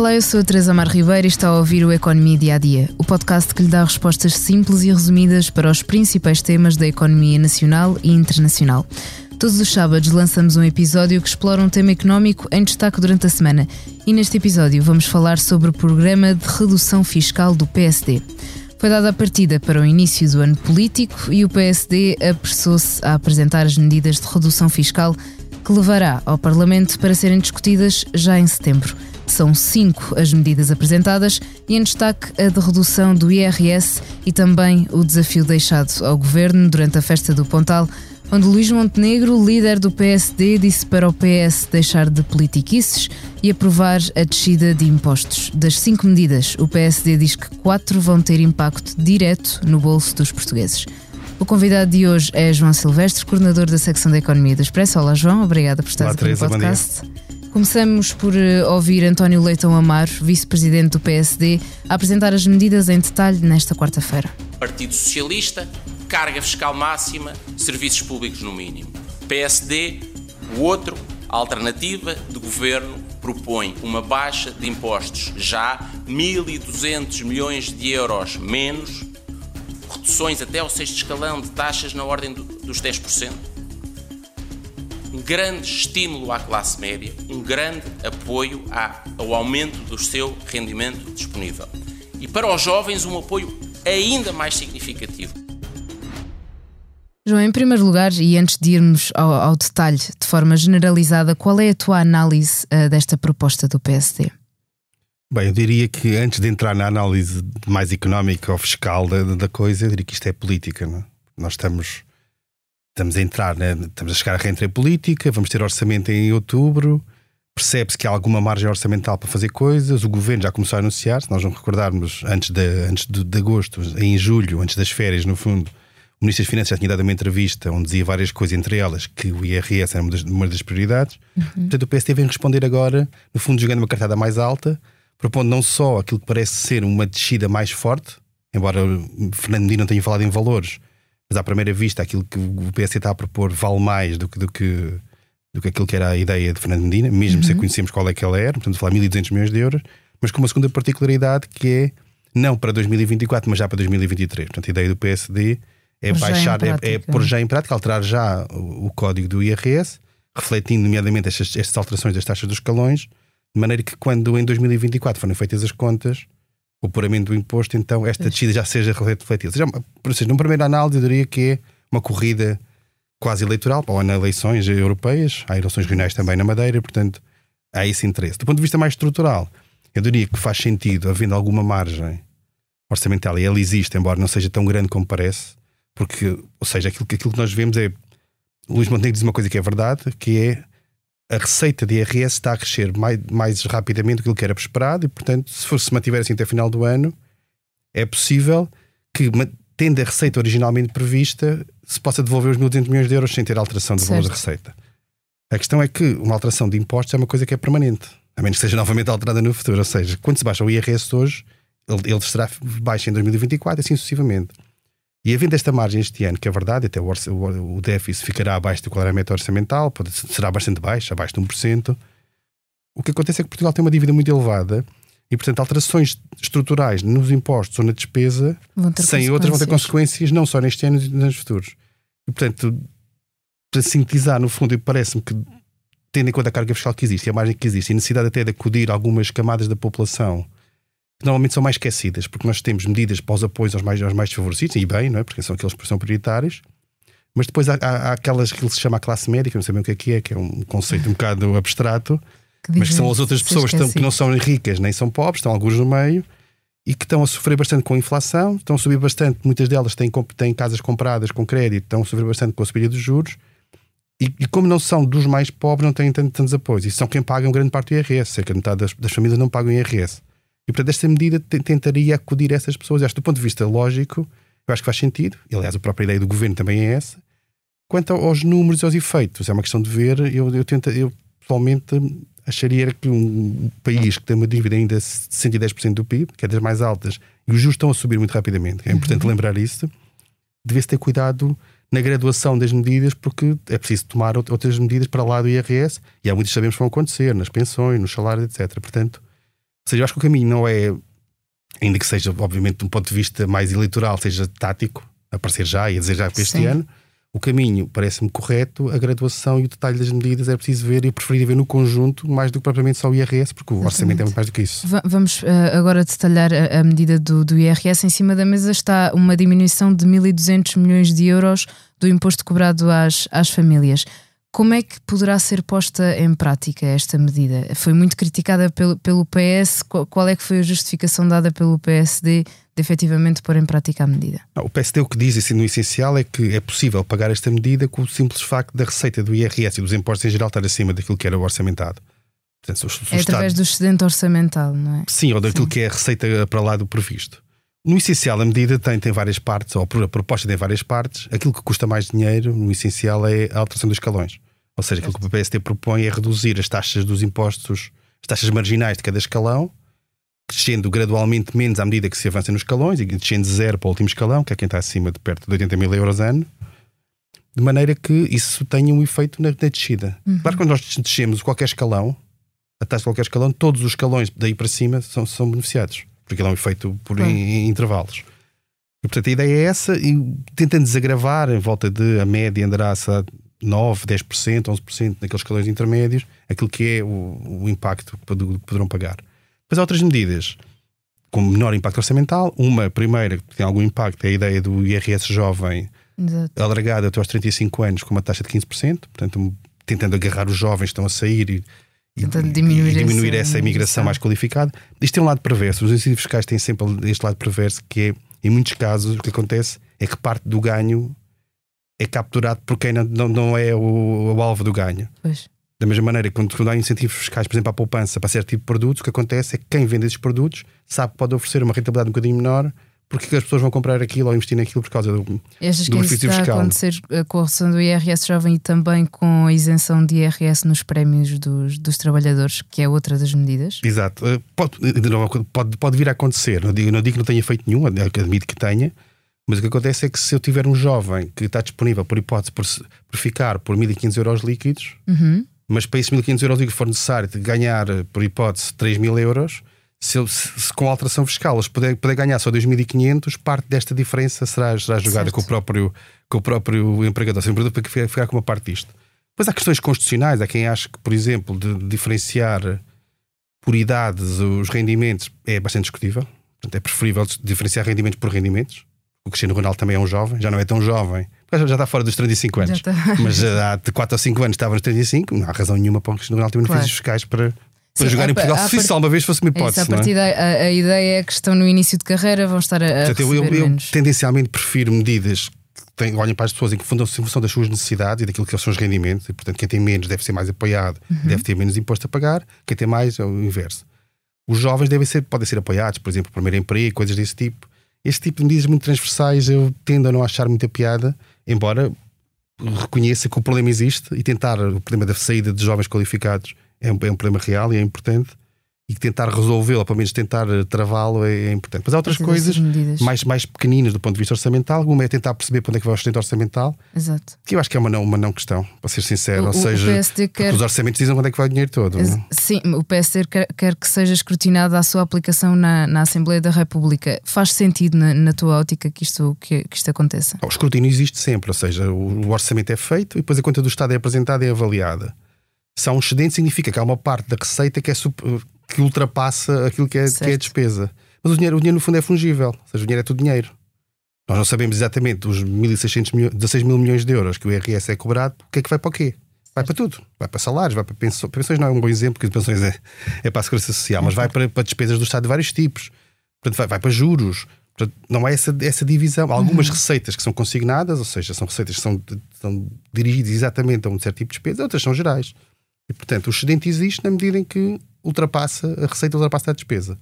Olá, eu sou a Teresa Mar Ribeiro e está a ouvir o Economia Dia a Dia, o podcast que lhe dá respostas simples e resumidas para os principais temas da economia nacional e internacional. Todos os sábados lançamos um episódio que explora um tema económico em destaque durante a semana. E neste episódio vamos falar sobre o programa de redução fiscal do PSD. Foi dada a partida para o início do ano político e o PSD apressou-se a apresentar as medidas de redução fiscal que levará ao Parlamento para serem discutidas já em setembro. São cinco as medidas apresentadas e em destaque a de redução do IRS e também o desafio deixado ao governo durante a festa do Pontal, onde Luís Montenegro, líder do PSD, disse para o PS deixar de politiquices e aprovar a descida de impostos. Das cinco medidas, o PSD diz que quatro vão ter impacto direto no bolso dos portugueses. O convidado de hoje é João Silvestre, coordenador da secção da Economia do Expresso. Olá, João, obrigada por estar aqui Teresa, no podcast. Começamos por uh, ouvir António Leitão Amaro, vice-presidente do PSD, a apresentar as medidas em detalhe nesta quarta-feira. Partido Socialista, carga fiscal máxima, serviços públicos no mínimo. PSD, o outro, a alternativa de governo, propõe uma baixa de impostos já 1.200 milhões de euros menos reduções até ao sexto escalão de taxas na ordem do, dos 10%. Um grande estímulo à classe média, um grande apoio à, ao aumento do seu rendimento disponível. E para os jovens, um apoio ainda mais significativo. João, em primeiro lugar, e antes de irmos ao, ao detalhe de forma generalizada, qual é a tua análise uh, desta proposta do PSD? Bem, eu diria que antes de entrar na análise mais económica ou fiscal da, da coisa, eu diria que isto é política. Não? É? Nós estamos, estamos a entrar, né? estamos a chegar à reentrée política, vamos ter orçamento em outubro, percebe-se que há alguma margem orçamental para fazer coisas, o governo já começou a anunciar, se nós não recordarmos, antes de, antes de, de agosto, em julho, antes das férias, no fundo, o Ministro das Finanças já tinha dado uma entrevista onde dizia várias coisas, entre elas que o IRS era uma das, uma das prioridades. Uhum. Portanto, o PSD vem responder agora, no fundo, jogando uma cartada mais alta propondo não só aquilo que parece ser uma descida mais forte, embora Fernando Medina não tenha falado em valores, mas à primeira vista aquilo que o PS está a propor vale mais do que, do que, do que aquilo que era a ideia de Fernando Medina, mesmo uhum. sem conhecermos qual é que ela era, portanto, falar 1.200 milhões de euros, mas com uma segunda particularidade que é não para 2024, mas já para 2023. Portanto, a ideia do PSD é por baixar, é, é pôr já em prática, alterar já o, o código do IRS, refletindo, nomeadamente, estas, estas alterações das taxas dos escalões de maneira que quando em 2024 forem feitas as contas, o puramente do imposto, então esta descida já seja refletida. Ou seja, por seja, numa primeira análise, eu diria que é uma corrida quase eleitoral, ou há eleições europeias, há eleições regionais também na Madeira, portanto há esse interesse. Do ponto de vista mais estrutural, eu diria que faz sentido, havendo alguma margem orçamental, e ela existe, embora não seja tão grande como parece, porque, ou seja, aquilo, aquilo que nós vemos é. Luís Montenegro diz uma coisa que é verdade, que é a receita de IRS está a crescer mais, mais rapidamente do que era esperado e, portanto, se for se mantiver assim até o final do ano, é possível que, tendo a receita originalmente prevista, se possa devolver os 1.200 milhões de euros sem ter alteração de valor da receita. A questão é que uma alteração de impostos é uma coisa que é permanente, a menos que seja novamente alterada no futuro. Ou seja, quando se baixa o IRS hoje, ele, ele será baixo em 2024 e assim sucessivamente. E havendo esta margem este ano, que é verdade, até o, o, o déficit ficará abaixo do meta orçamental, pode, será bastante baixo, abaixo de 1%. O que acontece é que Portugal tem uma dívida muito elevada e, portanto, alterações estruturais nos impostos ou na despesa, sem outras, vão ter consequências não só neste ano, mas nos futuros. E, portanto, para sintetizar, no fundo, parece-me que, tendo em conta a carga fiscal que existe e a margem que existe, e a necessidade até de acudir algumas camadas da população que normalmente são mais esquecidas, porque nós temos medidas para os apoios aos mais, aos mais desfavorecidos, e bem, não é? porque são aqueles que são prioritários, mas depois há, há, há aquelas que se chama a classe média, que não sabem o que é que é, que é um conceito um bocado abstrato, que mas que são as outras pessoas que, estão, que não são ricas nem são pobres, estão alguns no meio e que estão a sofrer bastante com a inflação, estão a subir bastante, muitas delas têm, têm casas compradas com crédito, estão a sofrer bastante com a subida dos juros. E, e, como não são dos mais pobres, não têm tantos, tantos apoios. E são quem pagam grande parte do IRS. Cerca de metade das, das famílias não pagam IRS. E, portanto, esta medida tentaria acudir a essas pessoas. Acho, do ponto de vista lógico, eu acho que faz sentido. E, aliás, a própria ideia do governo também é essa. Quanto aos números e aos efeitos, é uma questão de ver. Eu, eu, tento, eu pessoalmente acharia que um país que tem uma dívida ainda de 110% do PIB, que é das mais altas, e os juros estão a subir muito rapidamente, é importante uhum. lembrar isso, devia-se ter cuidado na graduação das medidas, porque é preciso tomar outras medidas para lá do IRS, e há muitas que sabemos que vão acontecer, nas pensões, nos salários, etc. Portanto, seja, eu acho que o caminho não é, ainda que seja, obviamente, de um ponto de vista mais eleitoral, seja tático, aparecer já e a dizer já para este Sim. ano. O caminho parece-me correto, a graduação e o detalhe das medidas é preciso ver e eu preferia ver no conjunto mais do que propriamente só o IRS, porque o orçamento é muito mais do que isso. Va- Vamos eh, agora detalhar a, a medida do, do IRS. Em cima da mesa está uma diminuição de 1.200 milhões de euros do imposto cobrado às, às famílias. Como é que poderá ser posta em prática esta medida? Foi muito criticada pelo, pelo PS. Qual, é que foi a justificação dada pelo PSD de efetivamente pôr em prática a medida? O PSD o que diz, assim, no essencial, é que é possível pagar esta medida com o simples facto da receita do IRS e dos impostos em geral estar acima daquilo que era o orçamentado. Portanto, É Estado- através do excedente orçamental, não é? Sim, ou daquilo Sim. que é a receita para lá do previsto. No essencial, a medida tem, tem várias partes, ou a proposta tem várias partes. Aquilo que custa mais dinheiro, no essencial, é a alteração dos escalões. Ou seja, aquilo que o PSD propõe é reduzir as taxas dos impostos, as taxas marginais de cada escalão, descendo gradualmente menos à medida que se avança nos escalões, e descendo de zero para o último escalão, que é quem está acima de perto de 80 mil euros ano, de maneira que isso tenha um efeito na, na descida. Claro que quando nós descemos qualquer escalão, a taxa de qualquer escalão, todos os escalões daí para cima são, são beneficiados, porque ele é um efeito por Claro. intervalos. E, portanto, a ideia é essa, e tentando desagravar em volta de a média andará a 9, 10%, 11% naqueles escalões intermédios, aquilo que é o, o impacto que pod- que poderão pagar. Depois há outras medidas com menor impacto orçamental. Uma, primeira, que tem algum impacto, é a ideia do IRS jovem Exato. alargado até aos 35 anos com uma taxa de 15%, portanto, tentando agarrar os jovens que estão a sair e- Tentando diminuir e diminuir essa essa imigração mais qualificada. Isto tem um lado perverso. Os incentivos fiscais têm sempre este lado perverso que é, em muitos casos, o que acontece é que parte do ganho é capturado por quem não, não, é o, o alvo do ganho. Pois. Da mesma maneira, que quando, quando há incentivos fiscais, por exemplo, à poupança para certo tipo de produtos, o que acontece é que quem vende esses produtos sabe que pode oferecer uma rentabilidade um bocadinho menor porque as pessoas vão comprar aquilo ou investir naquilo por causa do, Achas do benefício está a fiscal. acontecer eh, com a redução do IRS jovem e também com a isenção de IRS nos prémios dos, dos trabalhadores, que é outra das medidas? Exato. Eh, Pode, de novo, pode, pode vir a acontecer. Não digo, não digo que não tenha feito nenhum, admito que tenha, mas o que acontece é que se eu tiver um jovem que está disponível, por hipótese, por, por ficar por 1.500 euros líquidos, Uhum. mas para esses 1.500 euros líquidos for necessário ganhar, eh, por hipótese, 3.000 euros, se, se- se com a alteração fiscal eles puder, puder ganhar só 2.500, parte desta diferença será, será jogada Certo. com o, próprio, com o próprio empregador. Se o empregador para ficar com uma parte disto. Depois há questões constitucionais. Há quem acha que, por exemplo, de diferenciar por idades os rendimentos é bastante discutível. Portanto, é preferível diferenciar rendimentos por rendimentos. O Cristiano Ronaldo também é um jovem, já não é tão jovem, já está fora dos 35 anos. Já está. Mas já há de 4 ou 5 anos estava nos 35, não há razão nenhuma para o Cristiano Ronaldo ter Claro. benefícios fiscais para, para Sim, jogar a em pa- Portugal. a Se isso alguma vez fosse uma É isso, hipótese, a, é? partir daí, a, a ideia é que estão no início de carreira, vão estar a, Portanto, eu, eu- eu tendencialmente prefiro medidas que têm, olhem para as pessoas em que fundam-se em função das suas necessidades e daquilo que são os rendimentos, e portanto quem tem menos deve ser mais apoiado, Uhum. deve ter menos imposto a pagar, quem tem mais é o inverso. Os jovens devem ser, podem ser apoiados, por exemplo, primeiro emprego, coisas desse tipo. Este tipo de medidas muito transversais eu tendo a não achar muita piada, embora reconheça que o problema existe e tentar o problema da saída de jovens qualificados é um, é um problema real e é importante e tentar resolvê-lo, ou pelo menos tentar eh, travá-lo é, é importante. Mas há outras coisas mais, mais pequeninas do ponto de vista orçamental. Uma é tentar perceber para onde é que vai o sustento orçamental, Exato. que eu acho que é uma não, uma não questão, para ser sincero. O- Ou seja, quer- os orçamentos dizem onde é que vai o dinheiro todo. Ex- não é? Sim, o PSD quer, quer que seja escrutinada a sua aplicação na, na Assembleia da República. Faz sentido, na, na tua ótica, que isto, que, que isto aconteça? O escrutínio existe sempre, ou seja, o, o orçamento é feito e depois a conta do Estado é apresentada e é avaliada. Se há um excedente, significa que há uma parte da receita que, é que ultrapassa aquilo que é, que é a despesa. Mas o dinheiro, o dinheiro, no fundo, é fungível, ou seja, o dinheiro é tudo dinheiro. Nós não sabemos exatamente os 1.600 milhões, 16 mil milhões de euros que o IRS é cobrado, o que é que vai para o quê? Vai para tudo. Vai para salários, vai para pensões. Pensões não é um bom exemplo, porque pensões é, é para a segurança social, mas vai para, para despesas do Estado de vários tipos. Portanto, vai, vai para juros. Portanto, não há essa, essa divisão. Há algumas receitas que são consignadas, ou seja, são receitas que são, são dirigidas exatamente a um certo tipo de despesa, outras são gerais. E, portanto, o excedente existe na medida em que ultrapassa, a receita ultrapassa a despesa.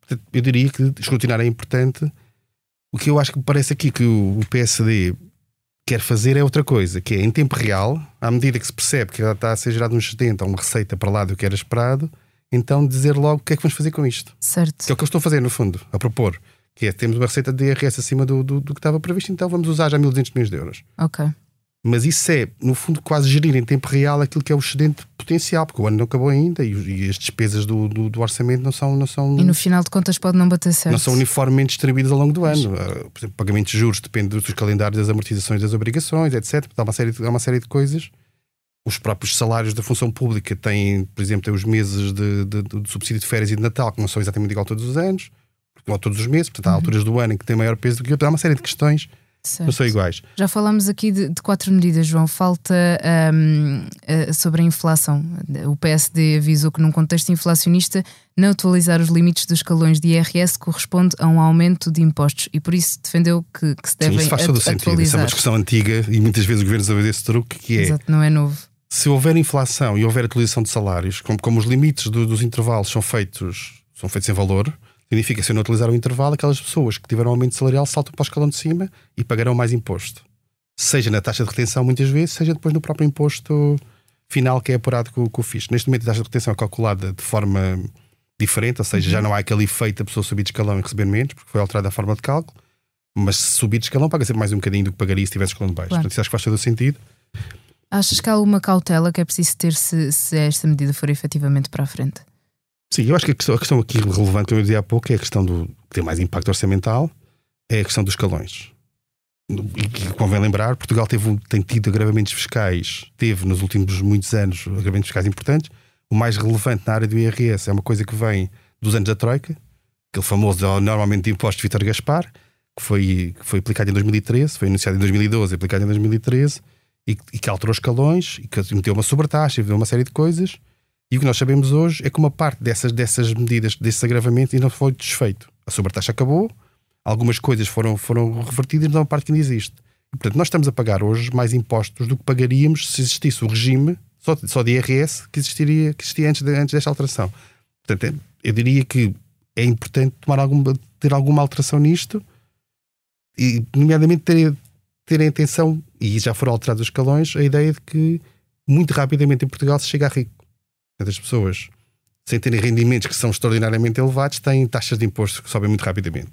Portanto, eu diria que escrutinar é importante. O que eu acho que parece aqui que o PSD quer fazer é outra coisa, que é em tempo real, à medida que se percebe que já está a ser gerado um excedente ou uma receita para lá do que era esperado, então dizer logo o que é que vamos fazer com isto. Certo. Que é o que eu estou a fazer, no fundo, a propor. Que é, temos uma receita de IRS acima do, do, do que estava previsto, então vamos usar já 1.200 milhões de euros. Ok. Mas isso é, no fundo, quase gerir em tempo real aquilo que é o excedente potencial, porque o ano não acabou ainda e, e as despesas do, do, do, orçamento não são, não são. E no final de contas pode não bater certo. Não são uniformemente distribuídas ao longo do ano. Ah, por exemplo, pagamento de juros depende dos calendários das amortizações das obrigações, etc. Há uma série de, há uma série de coisas. Os próprios salários da função pública têm, por exemplo, têm os meses de, de, de, subsídio de férias e de Natal, que não são exatamente igual todos os anos, ou todos os meses, portanto, há uhum. alturas do ano em que tem maior peso do que outras. Há uma série de questões Certo. Não são iguais. Já falámos aqui de, de quatro medidas, João. Falta um, eh, sobre a inflação. O PSD avisou que, num contexto inflacionista, não atualizar os limites dos escalões de IRS corresponde a um aumento de impostos e por isso defendeu que, que se devem Sim, isso faz todo atualizar. sentido. Isso é uma discussão antiga e muitas vezes o governo usa esse truque que é. Exato, não é novo. Se houver inflação e houver atualização de salários, como, como os limites do, dos intervalos são feitos, são feitos em valor, Significa, se eu não utilizar o intervalo, aquelas pessoas que tiveram aumento salarial saltam para o escalão de cima e pagarão mais imposto. Seja na taxa de retenção, muitas vezes, seja depois no próprio imposto final que é apurado com, com o FIS. Neste momento, a taxa de retenção é calculada de forma diferente, ou seja, já uhum. não há aquele efeito da pessoa subir de escalão e receber menos, porque foi alterada a forma de cálculo. Mas se subir de escalão, paga sempre mais um bocadinho do que pagaria se tivesse escalão de baixo. Claro. Portanto, isso acho que faz todo o sentido. Achas que há alguma cautela que é preciso ter se, se esta medida for efetivamente para a frente? Sim, eu acho que a questão, a questão aqui relevante, como eu dizia há pouco, é a questão do que tem mais impacto orçamental, é a questão dos escalões. E que convém lembrar, Portugal teve, tem tido agravamentos fiscais, teve nos últimos muitos anos agravamentos fiscais importantes. O mais relevante na área do IRS é uma coisa que vem dos anos da Troika, aquele famoso normalmente de imposto de Vítor Gaspar, que foi, que foi aplicado em 2013, foi anunciado em 2012, aplicado em 2013, e, e que alterou escalões, e que meteu uma sobretaxa, e uma série de coisas e o que nós sabemos hoje é que uma parte dessas, dessas medidas, desses agravamentos, ainda foi desfeito. A sobretaxa acabou, algumas coisas foram, foram revertidas, mas há uma parte que ainda existe. E, portanto, nós estamos a pagar hoje mais impostos do que pagaríamos se existisse o regime só, só de IRS que, existiria, que existia antes, de, antes desta alteração. Portanto, é, eu diria que é importante tomar alguma, ter alguma alteração nisto e, nomeadamente, ter, ter a intenção, e já foram alterados os escalões, a ideia de que muito rapidamente em Portugal se chega a rico. As pessoas, sem terem rendimentos que são extraordinariamente elevados, têm taxas de imposto que sobem muito rapidamente.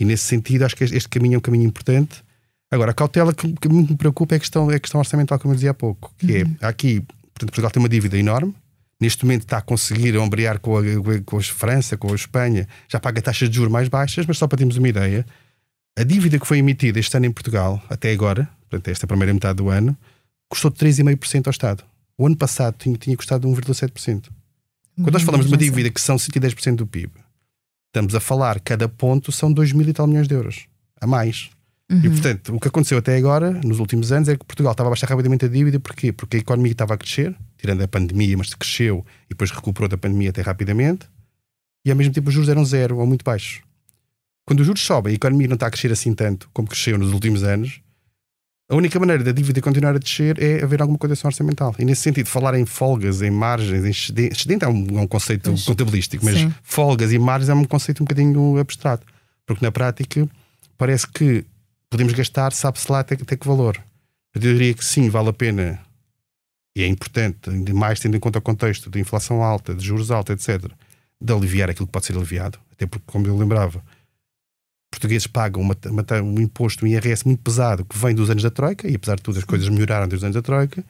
E nesse sentido, acho que este caminho é um caminho importante. Agora, a cautela que, que me preocupa é a questão, é a questão orçamental, como eu dizia há pouco, que é, uhum. é aqui, portanto, Portugal tem uma dívida enorme, neste momento está a conseguir ombrear com a, com a França, com a Espanha, já paga taxas de juros mais baixas, mas só para termos uma ideia, a dívida que foi emitida este ano em Portugal, até agora, portanto, esta primeira metade do ano, custou 3,5% ao Estado. O ano passado tinha, tinha custado 1,7%. Quando nós falamos de uma dívida que são 110% do PIB, estamos a falar, cada ponto são 2 mil e tal milhões de euros. A mais. Uhum. E portanto, o que aconteceu até agora, nos últimos anos, é que Portugal estava a baixar rapidamente a dívida. Porquê? Porque a economia estava a crescer, tirando a pandemia, mas cresceu e depois recuperou da pandemia até rapidamente. E ao mesmo tempo os juros eram zero ou muito baixos. Quando os juros sobem e a economia não está a crescer assim tanto como cresceu nos últimos anos, a única maneira da dívida continuar a descer é haver alguma condição orçamental. E nesse sentido, falar em folgas, em margens, em excedente, excedente é, um, é um conceito pois. contabilístico, mas Sim. folgas e margens é um conceito um bocadinho abstrato. Porque na prática parece que podemos gastar, sabe-se lá até, até que valor. Eu diria que sim, vale a pena e é importante, ainda mais tendo em conta o contexto de inflação alta, de juros altos, etc., de aliviar aquilo que pode ser aliviado. Até porque, como eu lembrava, portugueses pagam uma, uma, um imposto, um IRS muito pesado que vem dos anos da Troika, e apesar de tudo as coisas melhoraram dos anos da Troika.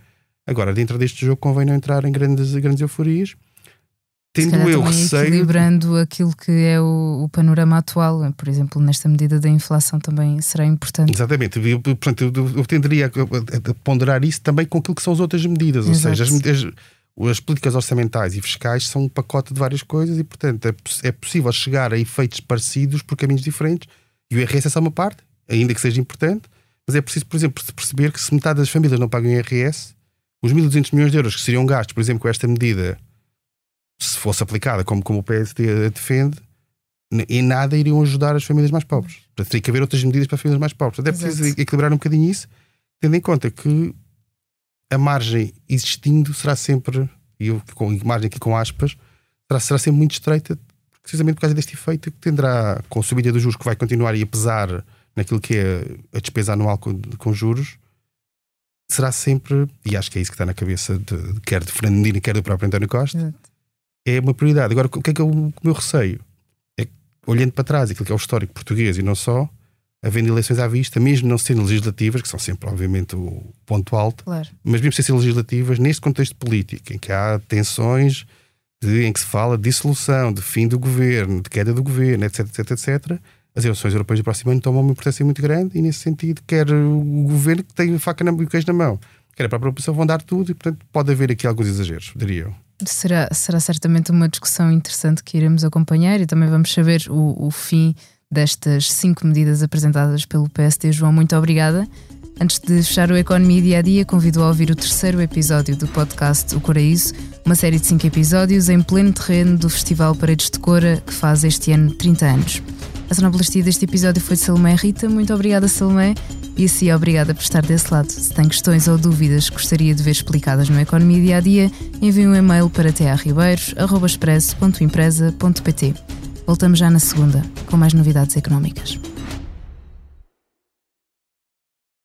Agora, dentro deste jogo, convém não entrar em grandes, grandes euforias. Tendo eu receio. Equilibrando aquilo que é o, o, panorama atual, por exemplo, nesta medida da inflação também será importante. Exatamente. Eu, portanto, eu, eu tenderia a, ponderar isso também com aquilo que são as outras medidas, Exato. ou seja, as medidas as políticas orçamentais e fiscais são um pacote de várias coisas e, portanto, é, é possível chegar a efeitos parecidos por caminhos diferentes. E o IRS é só uma parte, ainda que seja importante, mas é preciso, por exemplo, perceber que se metade das famílias não pagam IRS, os 1.200 milhões de euros que seriam gastos, por exemplo, com esta medida, se fosse aplicada como, como o PSD a defende, em nada iriam ajudar as famílias mais pobres. Portanto, tem que haver outras medidas para as famílias mais pobres. Portanto, é preciso Exato. equilibrar um bocadinho isso, tendo em conta que a margem existindo será sempre, e eu com margem aqui com aspas, será, será sempre muito estreita, precisamente por causa deste efeito que tendrá com a subida dos juros que vai continuar e a pesar naquilo que é a despesa anual com, com juros, será sempre, e acho que é isso que está na cabeça de, quer de Fernandina, quer do próprio António Costa, Exato. é uma prioridade. Agora, o que é que é o, meu receio? É olhando para trás, aquilo que é o histórico português e não só, havendo eleições à vista, mesmo não sendo legislativas, que são sempre, obviamente, o ponto alto, claro. mas mesmo sem ser legislativas, neste contexto político, em que há tensões, de, em que se fala de dissolução, de fim do governo, de queda do governo, etc, etc, etc, as eleições europeias do próximo ano tomam uma importância muito grande e, nesse sentido, quer o governo que tem faca na, e queijo na mão, quer a própria população vão dar tudo e, portanto, pode haver aqui alguns exageros, diria eu. Será, será certamente uma discussão interessante que iremos acompanhar e também vamos saber o, o fim destas cinco medidas apresentadas pelo PSD. João, muito obrigada. Antes de fechar o Economia Dia a Dia, convido a ouvir o terceiro episódio do podcast O Coraíso, uma série de cinco episódios em pleno terreno do Festival Paredes de Cora, que faz este ano 30 anos. A sonoplastia deste episódio foi de Salomé Rita. Muito obrigada, Salomé. E assim, obrigada por estar desse lado. Se tem questões ou dúvidas que gostaria de ver explicadas no Economia Dia a Dia, envie um e-mail para tearribeiros.expresso.empresa.pt. Voltamos já na segunda, com mais novidades económicas.